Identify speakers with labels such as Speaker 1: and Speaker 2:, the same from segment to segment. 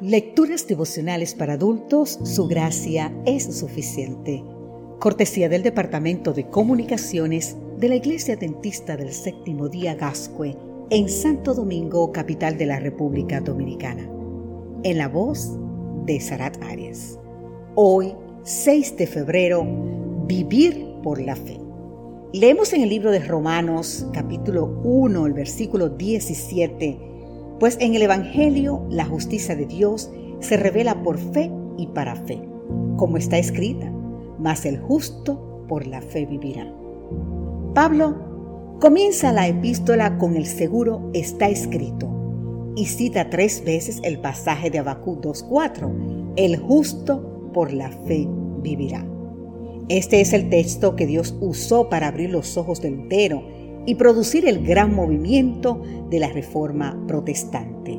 Speaker 1: Lecturas devocionales para adultos, su gracia es suficiente. Cortesía del Departamento de Comunicaciones de la Iglesia Dentista del Séptimo Día Gascue en Santo Domingo, capital de la República Dominicana. En la voz de Sarat Arias. Hoy, 6 de febrero, vivir por la fe. Leemos en el libro de Romanos, capítulo 1, el versículo 17 pues en el Evangelio la justicia de Dios se revela por fe y para fe, como está escrita, mas el justo por la fe vivirá. Pablo comienza la epístola con el seguro está escrito y cita tres veces el pasaje de Habacuc 2.4, el justo por la fe vivirá. Este es el texto que Dios usó para abrir los ojos de Lutero y producir el gran movimiento de la Reforma Protestante.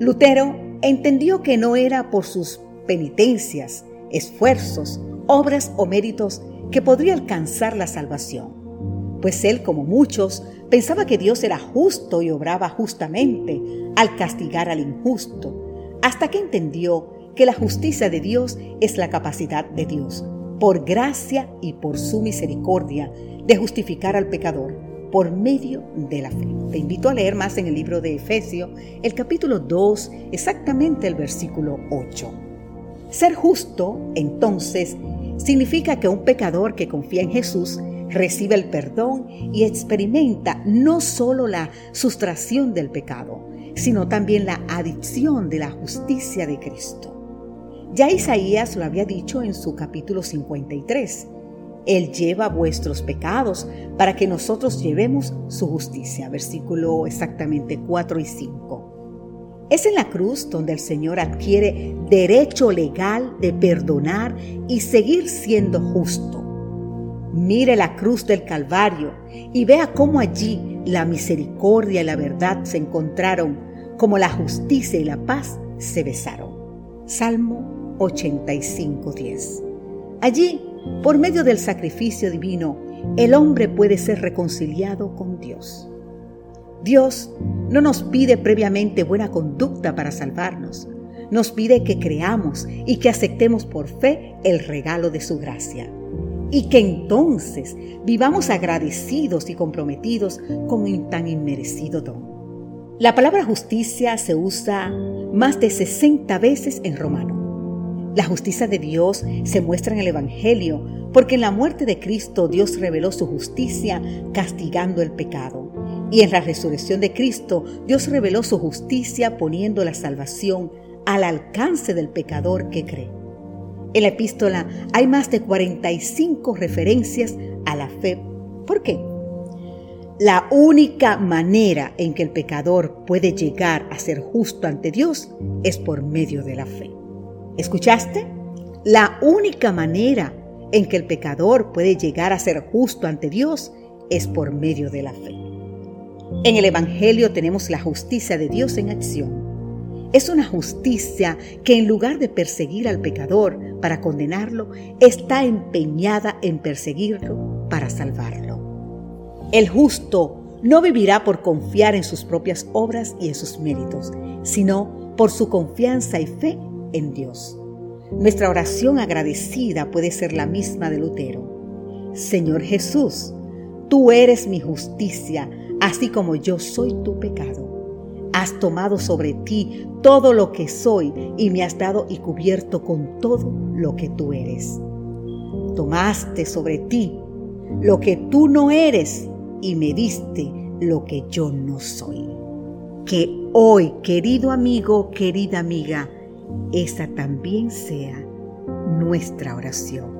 Speaker 1: Lutero entendió que no era por sus penitencias, esfuerzos, obras o méritos que podría alcanzar la salvación, pues él, como muchos, pensaba que Dios era justo y obraba justamente al castigar al injusto, hasta que entendió que la justicia de Dios es la capacidad de Dios, por gracia y por su misericordia, de justificar al pecador por medio de la fe. Te invito a leer más en el libro de Efesios, el capítulo 2, exactamente el versículo 8. Ser justo, entonces, significa que un pecador que confía en Jesús recibe el perdón y experimenta no solo la sustracción del pecado, sino también la adicción de la justicia de Cristo. Ya Isaías lo había dicho en su capítulo 53. Él lleva vuestros pecados para que nosotros llevemos su justicia. Versículo exactamente 4 y 5. Es en la cruz donde el Señor adquiere derecho legal de perdonar y seguir siendo justo. Mire la cruz del Calvario y vea cómo allí la misericordia y la verdad se encontraron, como la justicia y la paz se besaron. Salmo 85.10. Allí por medio del sacrificio divino, el hombre puede ser reconciliado con Dios. Dios no nos pide previamente buena conducta para salvarnos, nos pide que creamos y que aceptemos por fe el regalo de su gracia y que entonces vivamos agradecidos y comprometidos con tan inmerecido don. La palabra justicia se usa más de 60 veces en romano la justicia de Dios se muestra en el Evangelio, porque en la muerte de Cristo Dios reveló su justicia castigando el pecado. Y en la resurrección de Cristo Dios reveló su justicia poniendo la salvación al alcance del pecador que cree. En la epístola hay más de 45 referencias a la fe. ¿Por qué? La única manera en que el pecador puede llegar a ser justo ante Dios es por medio de la fe. ¿Escuchaste? La única manera en que el pecador puede llegar a ser justo ante Dios es por medio de la fe. En el Evangelio tenemos la justicia de Dios en acción. Es una justicia que en lugar de perseguir al pecador para condenarlo, está empeñada en perseguirlo para salvarlo. El justo no vivirá por confiar en sus propias obras y en sus méritos, sino por su confianza y fe en Dios. Nuestra oración agradecida puede ser la misma de Lutero. Señor Jesús, tú eres mi justicia, así como yo soy tu pecado. Has tomado sobre ti todo lo que soy y me has dado y cubierto con todo lo que tú eres. Tomaste sobre ti lo que tú no eres y me diste lo que yo no soy. Que hoy, querido amigo, querida amiga, esa también sea nuestra oración.